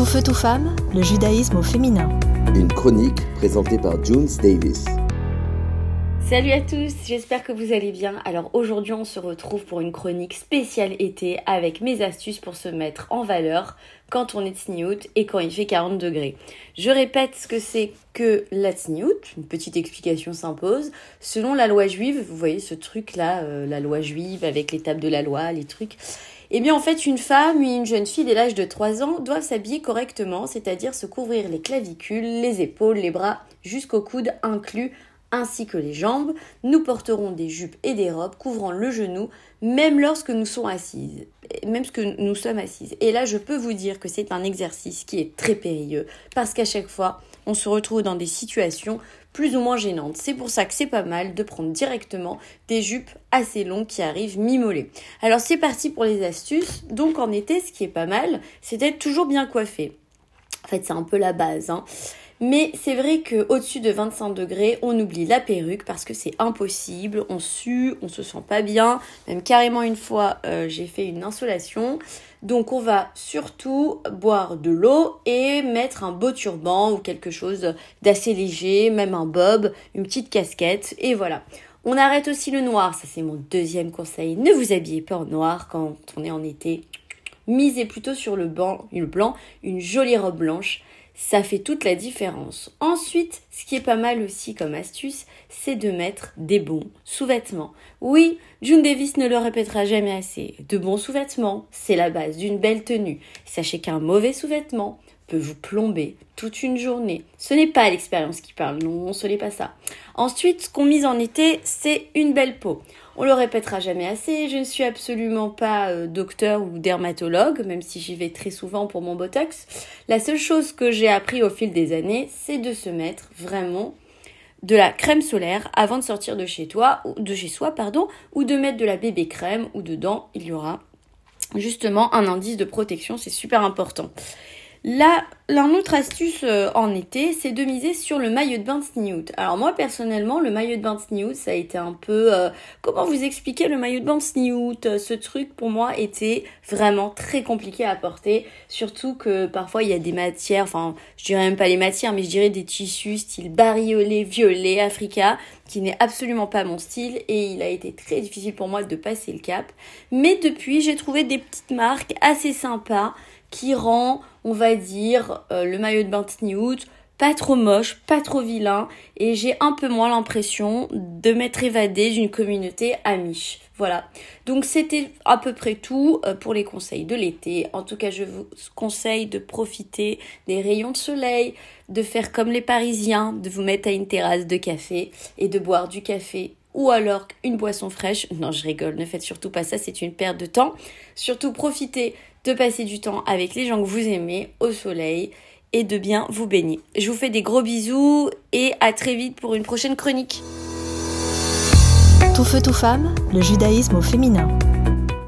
Tout feu, tout femme, le judaïsme au féminin. Une chronique présentée par Junes Davis. Salut à tous, j'espère que vous allez bien. Alors aujourd'hui on se retrouve pour une chronique spéciale été avec mes astuces pour se mettre en valeur quand on est tsniout et quand il fait 40 degrés. Je répète ce que c'est que la tsniout, une petite explication s'impose. Selon la loi juive, vous voyez ce truc là, euh, la loi juive avec l'étape de la loi, les trucs. Eh bien en fait une femme ou une jeune fille dès l'âge de 3 ans doivent s'habiller correctement, c'est-à-dire se couvrir les clavicules, les épaules, les bras jusqu'au coude inclus ainsi que les jambes. Nous porterons des jupes et des robes couvrant le genou, même lorsque nous sommes assises. Même nous sommes assises. Et là, je peux vous dire que c'est un exercice qui est très périlleux, parce qu'à chaque fois, on se retrouve dans des situations plus ou moins gênantes. C'est pour ça que c'est pas mal de prendre directement des jupes assez longues qui arrivent mi-mollées. Alors c'est parti pour les astuces. Donc en été, ce qui est pas mal, c'est d'être toujours bien coiffé. En fait, c'est un peu la base. Hein. Mais c'est vrai qu'au-dessus de 25 degrés, on oublie la perruque parce que c'est impossible. On sue, on se sent pas bien. Même carrément une fois, euh, j'ai fait une insolation. Donc on va surtout boire de l'eau et mettre un beau turban ou quelque chose d'assez léger, même un bob, une petite casquette et voilà. On arrête aussi le noir, ça c'est mon deuxième conseil. Ne vous habillez pas en noir quand on est en été. Misez plutôt sur le, blanc, une jolie robe blanche ça fait toute la différence. Ensuite, ce qui est pas mal aussi comme astuce, c'est de mettre des bons sous-vêtements. Oui, June Davis ne le répétera jamais assez. De bons sous-vêtements, c'est la base d'une belle tenue. Sachez qu'un mauvais sous-vêtement peut vous plomber toute une journée. Ce n'est pas l'expérience qui parle, non, ce n'est pas ça. Ensuite, ce qu'on mise en été, c'est une belle peau. On le répétera jamais assez, je ne suis absolument pas euh, docteur ou dermatologue, même si j'y vais très souvent pour mon botox. La seule chose que j'ai appris au fil des années, c'est de se mettre vraiment de la crème solaire avant de sortir de chez toi, ou de chez soi, pardon, ou de mettre de la bébé crème, où dedans il y aura justement un indice de protection, c'est super important. Là, autre astuce euh, en été, c'est de miser sur le maillot de bain de Sniout. Alors moi personnellement, le maillot de bain de ça a été un peu... Euh, comment vous expliquer le maillot de bain de Sniout Ce truc pour moi était vraiment très compliqué à porter. Surtout que parfois il y a des matières, enfin je dirais même pas les matières, mais je dirais des tissus style bariolé, violet, africa, qui n'est absolument pas mon style et il a été très difficile pour moi de passer le cap. Mais depuis, j'ai trouvé des petites marques assez sympas qui rend, on va dire, euh, le maillot de bain Snewood pas trop moche, pas trop vilain, et j'ai un peu moins l'impression de m'être évadée d'une communauté amiche. Voilà. Donc c'était à peu près tout euh, pour les conseils de l'été. En tout cas, je vous conseille de profiter des rayons de soleil, de faire comme les Parisiens, de vous mettre à une terrasse de café et de boire du café ou alors une boisson fraîche. Non, je rigole, ne faites surtout pas ça, c'est une perte de temps. Surtout profitez de passer du temps avec les gens que vous aimez au soleil et de bien vous baigner. Je vous fais des gros bisous et à très vite pour une prochaine chronique. Tout feu, tout femme, le judaïsme au féminin.